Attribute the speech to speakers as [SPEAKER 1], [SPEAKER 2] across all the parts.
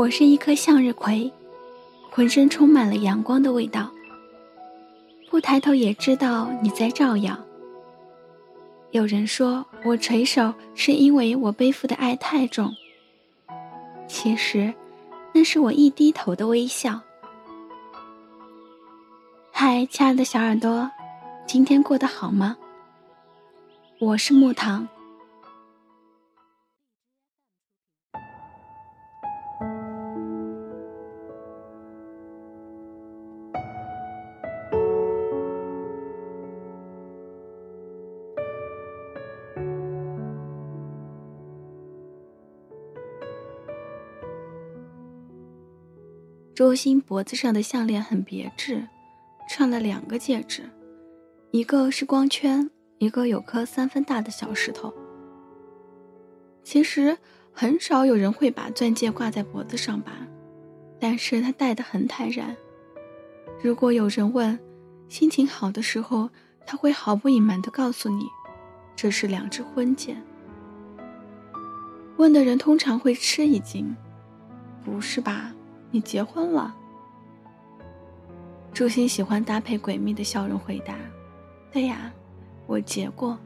[SPEAKER 1] 我是一颗向日葵，浑身充满了阳光的味道。不抬头也知道你在照耀。有人说我垂手是因为我背负的爱太重，其实那是我一低头的微笑。嗨，亲爱的小耳朵，今天过得好吗？我是木糖。周星脖子上的项链很别致，串了两个戒指，一个是光圈，一个有颗三分大的小石头。其实很少有人会把钻戒挂在脖子上吧，但是他戴得很坦然。如果有人问，心情好的时候，他会毫不隐瞒地告诉你，这是两只婚戒。问的人通常会吃一惊，不是吧？你结婚了？朱星喜欢搭配诡秘的笑容回答：“对呀，我结过。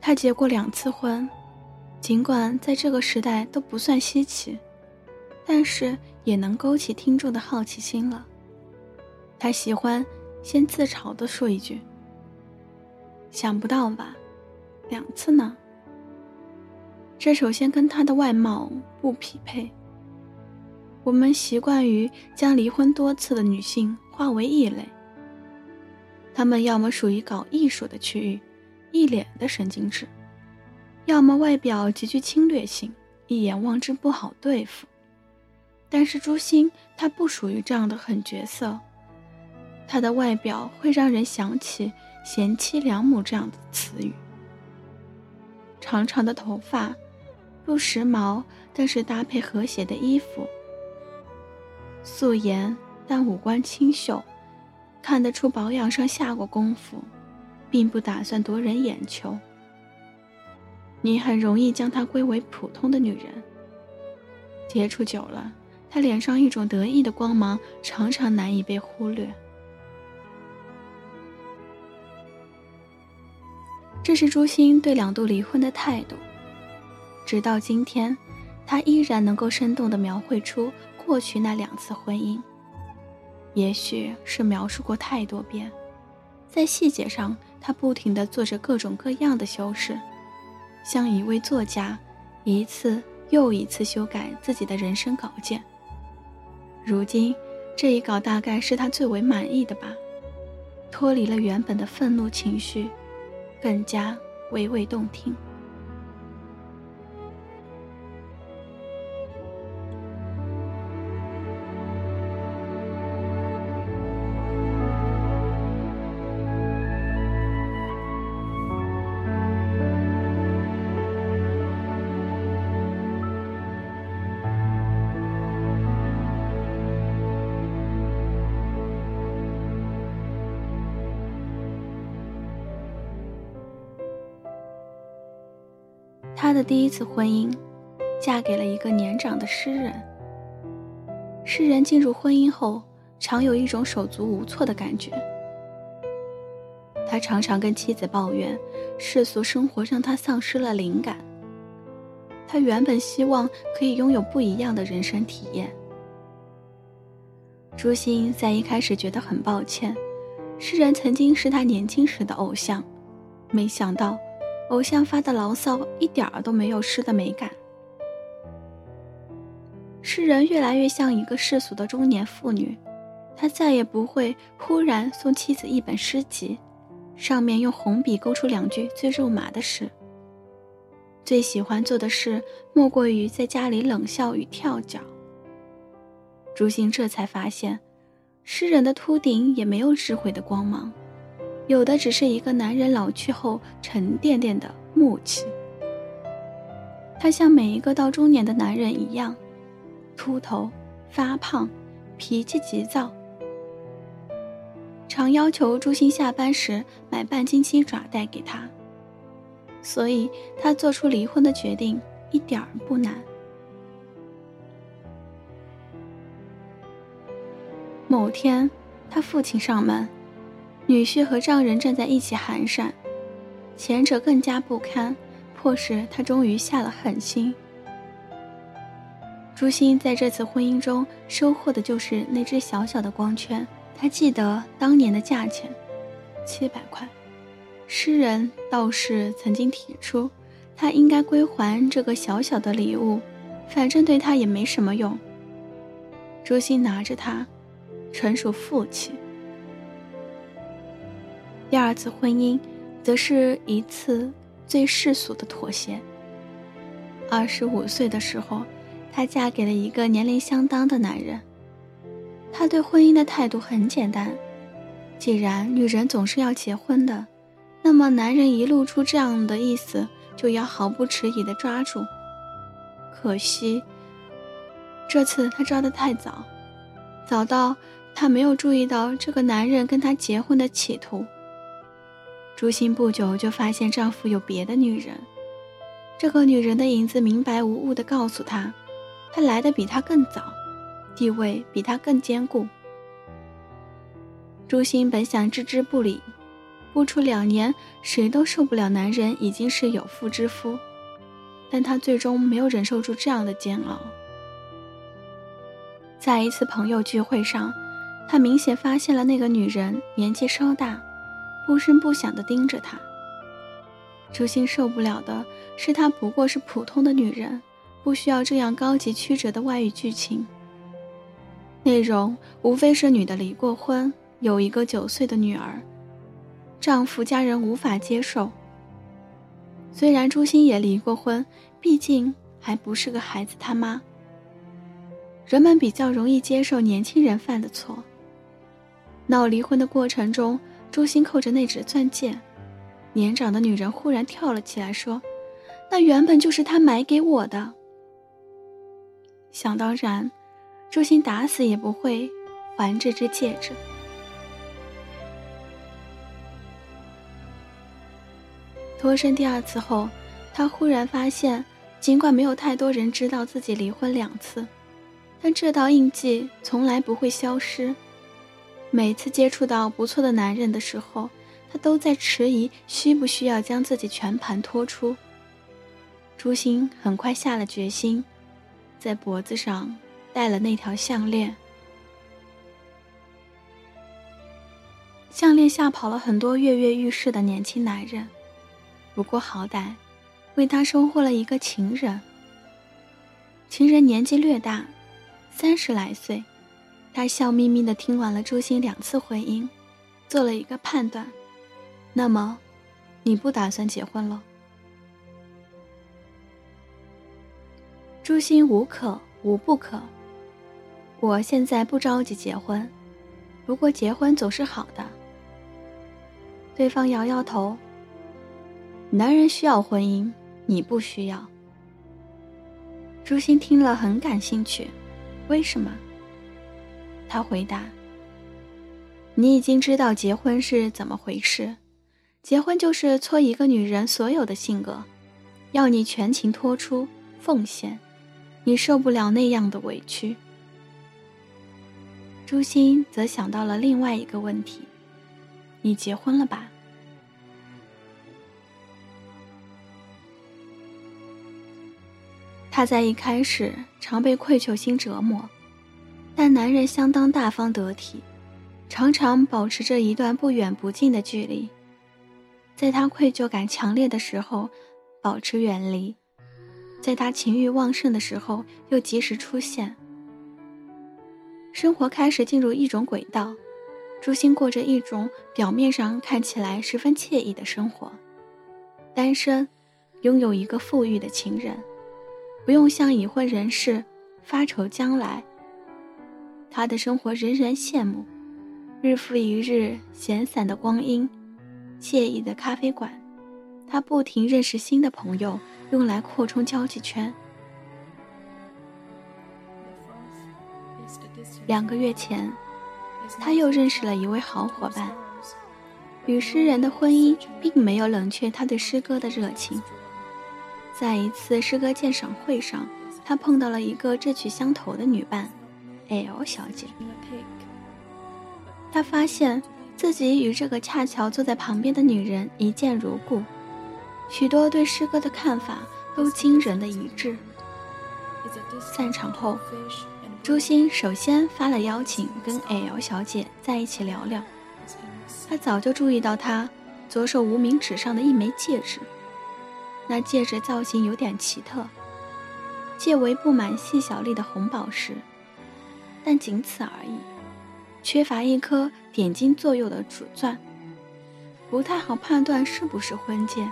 [SPEAKER 1] 他结过两次婚，尽管在这个时代都不算稀奇，但是也能勾起听众的好奇心了。他喜欢先自嘲的说一句：‘想不到吧，两次呢。’”这首先跟他的外貌不匹配。我们习惯于将离婚多次的女性划为异类。她们要么属于搞艺术的区域，一脸的神经质；要么外表极具侵略性，一眼望之不好对付。但是朱星他不属于这样的狠角色，他的外表会让人想起贤妻良母这样的词语。长长的头发。不时髦，但是搭配和谐的衣服。素颜但五官清秀，看得出保养上下过功夫，并不打算夺人眼球。你很容易将她归为普通的女人。接触久了，她脸上一种得意的光芒常常难以被忽略。这是朱星对两度离婚的态度。直到今天，他依然能够生动地描绘出过去那两次婚姻。也许是描述过太多遍，在细节上，他不停地做着各种各样的修饰，像一位作家，一次又一次修改自己的人生稿件。如今，这一稿大概是他最为满意的吧，脱离了原本的愤怒情绪，更加娓娓动听。他的第一次婚姻，嫁给了一个年长的诗人。诗人进入婚姻后，常有一种手足无措的感觉。他常常跟妻子抱怨，世俗生活让他丧失了灵感。他原本希望可以拥有不一样的人生体验。朱星在一开始觉得很抱歉，诗人曾经是他年轻时的偶像，没想到。偶像发的牢骚一点儿都没有诗的美感。诗人越来越像一个世俗的中年妇女，他再也不会忽然送妻子一本诗集，上面用红笔勾出两句最肉麻的诗。最喜欢做的事莫过于在家里冷笑与跳脚。朱星这才发现，诗人的秃顶也没有智慧的光芒。有的只是一个男人老去后沉甸甸的木气。他像每一个到中年的男人一样，秃头、发胖、脾气急躁，常要求朱星下班时买半斤鸡爪带给他。所以他做出离婚的决定一点儿不难。某天，他父亲上门，女婿和丈人站在一起寒碜，前者更加不堪，迫使他终于下了狠心。朱心在这次婚姻中收获的就是那只小小的光圈。他记得当年的价钱，七百块。诗人道士曾经提出，他应该归还这个小小的礼物，反正对他也没什么用。朱心拿着它，纯属负气。第二次婚姻，则是一次最世俗的妥协。二十五岁的时候。她嫁给了一个年龄相当的男人。她对婚姻的态度很简单：既然女人总是要结婚的，那么男人一露出这样的意思，就要毫不迟疑地抓住。可惜，这次她抓得太早，早到她没有注意到这个男人跟她结婚的企图。朱心不久就发现丈夫有别的女人，这个女人的影子明白无误地告诉她。他来的比他更早，地位比他更坚固。朱心本想置之不理，不出两年，谁都受不了男人已经是有妇之夫，但他最终没有忍受住这样的煎熬。在一次朋友聚会上，他明显发现了那个女人年纪稍大，不声不响地盯着他。朱心受不了的是，她不过是普通的女人。不需要这样高级曲折的外遇剧情。内容无非是女的离过婚，有一个九岁的女儿，丈夫家人无法接受。虽然朱心也离过婚，毕竟还不是个孩子他妈。人们比较容易接受年轻人犯的错。闹离婚的过程中，朱心扣着那只钻戒，年长的女人忽然跳了起来说：“那原本就是他买给我的。”想当然，朱心打死也不会还这只戒指。脱身第二次后，他忽然发现，尽管没有太多人知道自己离婚两次，但这道印记从来不会消失。每次接触到不错的男人的时候，他都在迟疑需不需要将自己全盘托出。朱心很快下了决心。在脖子上戴了那条项链，项链吓跑了很多跃跃欲试的年轻男人。不过好歹，为他收获了一个情人。情人年纪略大，三十来岁。他笑眯眯的听完了朱心两次婚姻，做了一个判断：那么，你不打算结婚了？朱心无可无不可。我现在不着急结婚，不过结婚总是好的。对方摇摇头。男人需要婚姻，你不需要。朱心听了很感兴趣，为什么？他回答：“你已经知道结婚是怎么回事，结婚就是搓一个女人所有的性格，要你全情托出奉献。”你受不了那样的委屈。朱心则想到了另外一个问题：你结婚了吧？他在一开始常被愧疚心折磨，但男人相当大方得体，常常保持着一段不远不近的距离，在他愧疚感强烈的时候，保持远离。在他情欲旺盛的时候，又及时出现。生活开始进入一种轨道，朱心过着一种表面上看起来十分惬意的生活。单身，拥有一个富裕的情人，不用向已婚人士发愁将来。他的生活人人羡慕，日复一日闲散的光阴，惬意的咖啡馆，他不停认识新的朋友。用来扩充交际圈。两个月前，他又认识了一位好伙伴。与诗人的婚姻并没有冷却他对诗歌的热情。在一次诗歌鉴赏会上，他碰到了一个志趣相投的女伴，L 小姐。他发现自己与这个恰巧坐在旁边的女人一见如故，许多对诗歌的看法都惊人的一致。散场后，朱星首先发了邀请，跟 L 小姐在一起聊聊。他早就注意到她左手无名指上的一枚戒指，那戒指造型有点奇特，戒围布满细小粒的红宝石，但仅此而已，缺乏一颗点睛作用的主钻，不太好判断是不是婚戒。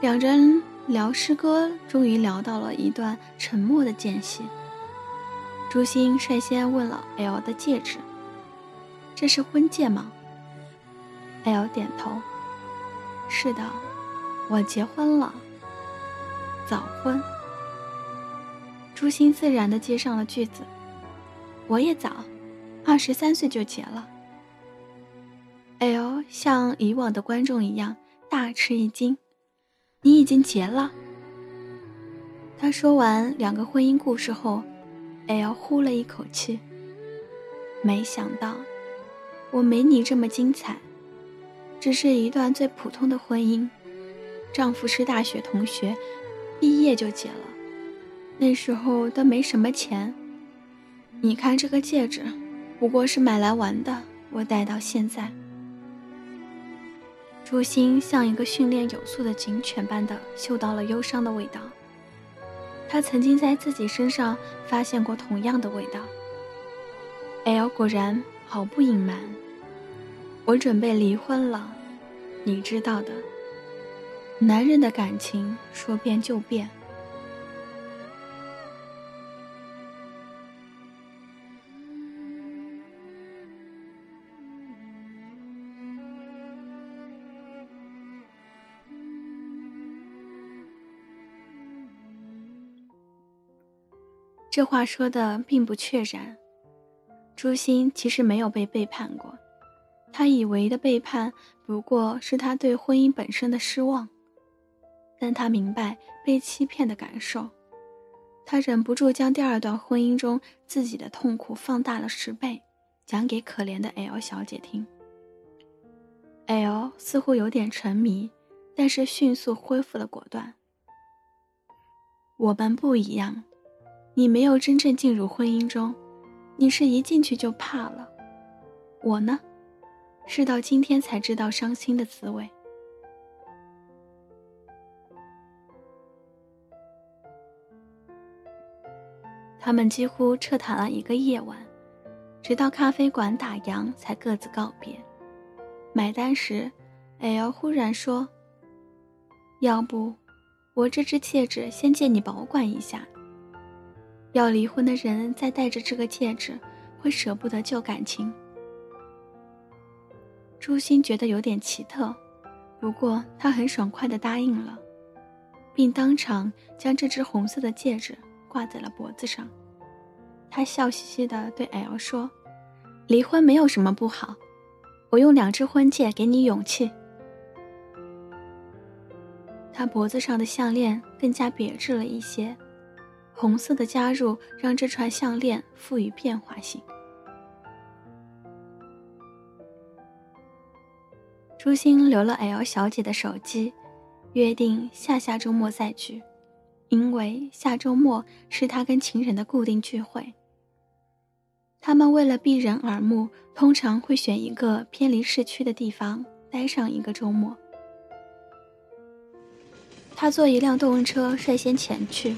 [SPEAKER 1] 两人聊诗歌，终于聊到了一段沉默的间隙。朱星率先问了 L 的戒指：“这是婚戒吗？” L 点头，是的，我结婚了，早婚。朱星自然的接上了句子，我也早，二十三岁就结了。L 像以往的观众一样大吃一惊，你已经结了？他说完两个婚姻故事后，L 呼了一口气，没想到，我没你这么精彩。只是一段最普通的婚姻，丈夫是大学同学，毕业就结了，那时候都没什么钱。你看这个戒指，不过是买来玩的，我戴到现在。朱星像一个训练有素的警犬般的嗅到了忧伤的味道，他曾经在自己身上发现过同样的味道。L 果然毫不隐瞒。我准备离婚了，你知道的。男人的感情说变就变。这话说的并不确然，朱星其实没有被背叛过。他以为的背叛，不过是他对婚姻本身的失望。但他明白被欺骗的感受，他忍不住将第二段婚姻中自己的痛苦放大了十倍，讲给可怜的 L 小姐听。L 似乎有点沉迷，但是迅速恢复了果断。我们不一样，你没有真正进入婚姻中，你是一进去就怕了。我呢？是到今天才知道伤心的滋味。他们几乎彻谈了一个夜晚，直到咖啡馆打烊才各自告别。买单时，L 忽然说：“要不，我这只戒指先借你保管一下。要离婚的人再戴着这个戒指，会舍不得旧感情。”朱星觉得有点奇特，不过他很爽快地答应了，并当场将这只红色的戒指挂在了脖子上。他笑嘻嘻地对 L 说：“离婚没有什么不好，我用两只婚戒给你勇气。”他脖子上的项链更加别致了一些，红色的加入让这串项链赋予变化性。朱星留了 L 小姐的手机，约定下下周末再聚，因为下周末是他跟情人的固定聚会。他们为了避人耳目，通常会选一个偏离市区的地方待上一个周末。他坐一辆动车率先前去，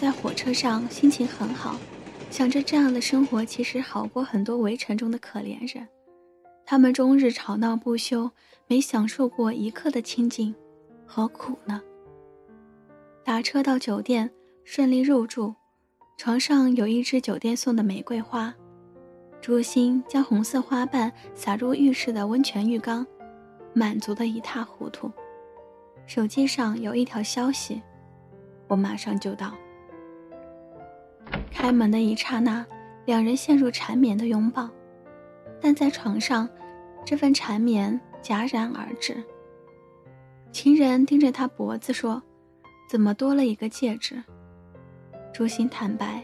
[SPEAKER 1] 在火车上心情很好，想着这样的生活其实好过很多围城中的可怜人。他们终日吵闹不休，没享受过一刻的清静，何苦呢？打车到酒店，顺利入住，床上有一支酒店送的玫瑰花。朱星将红色花瓣撒入浴室的温泉浴缸，满足的一塌糊涂。手机上有一条消息，我马上就到。开门的一刹那，两人陷入缠绵的拥抱。但在床上这份缠绵戛然而止。情人盯着他脖子说：“怎么多了一个戒指？”朱心坦白：“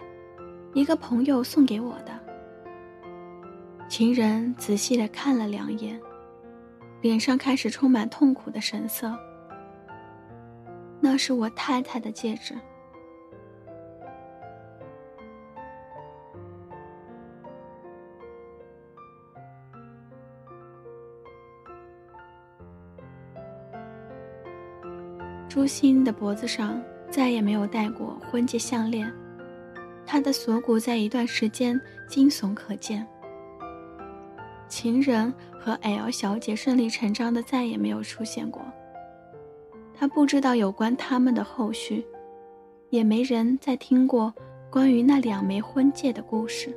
[SPEAKER 1] 一个朋友送给我的。”情人仔细的看了两眼，脸上开始充满痛苦的神色。那是我太太的戒指。朱心的脖子上再也没有戴过婚戒项链，她的锁骨在一段时间惊悚可见。情人和 L 小姐顺理成章的再也没有出现过。他不知道有关他们的后续，也没人再听过关于那两枚婚戒的故事。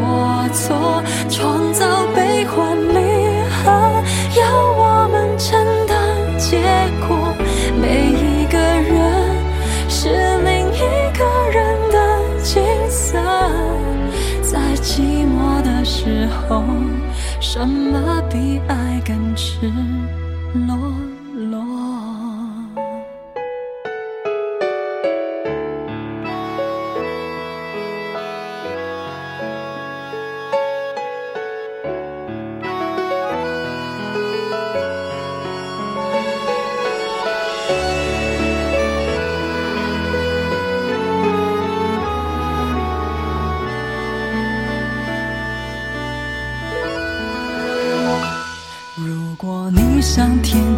[SPEAKER 2] 过错，创造悲欢离合，要我们承担结果。每一个人是另一个人的景色，在寂寞的时候，什么比爱更赤裸？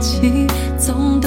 [SPEAKER 2] 像天气，总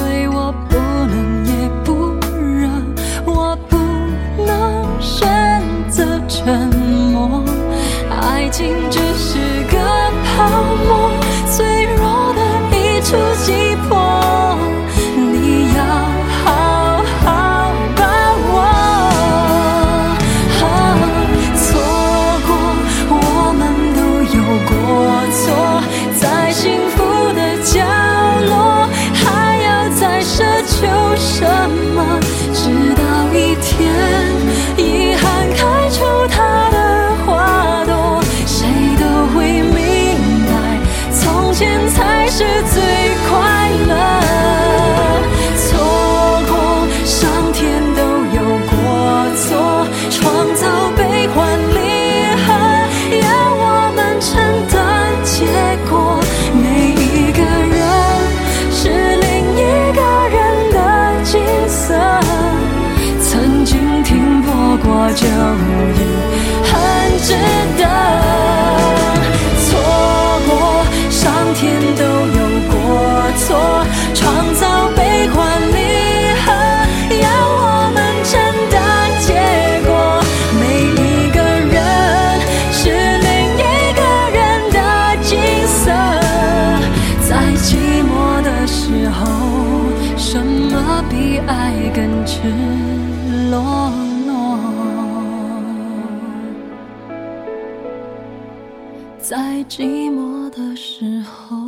[SPEAKER 2] 比爱更赤裸裸，在寂寞的时候。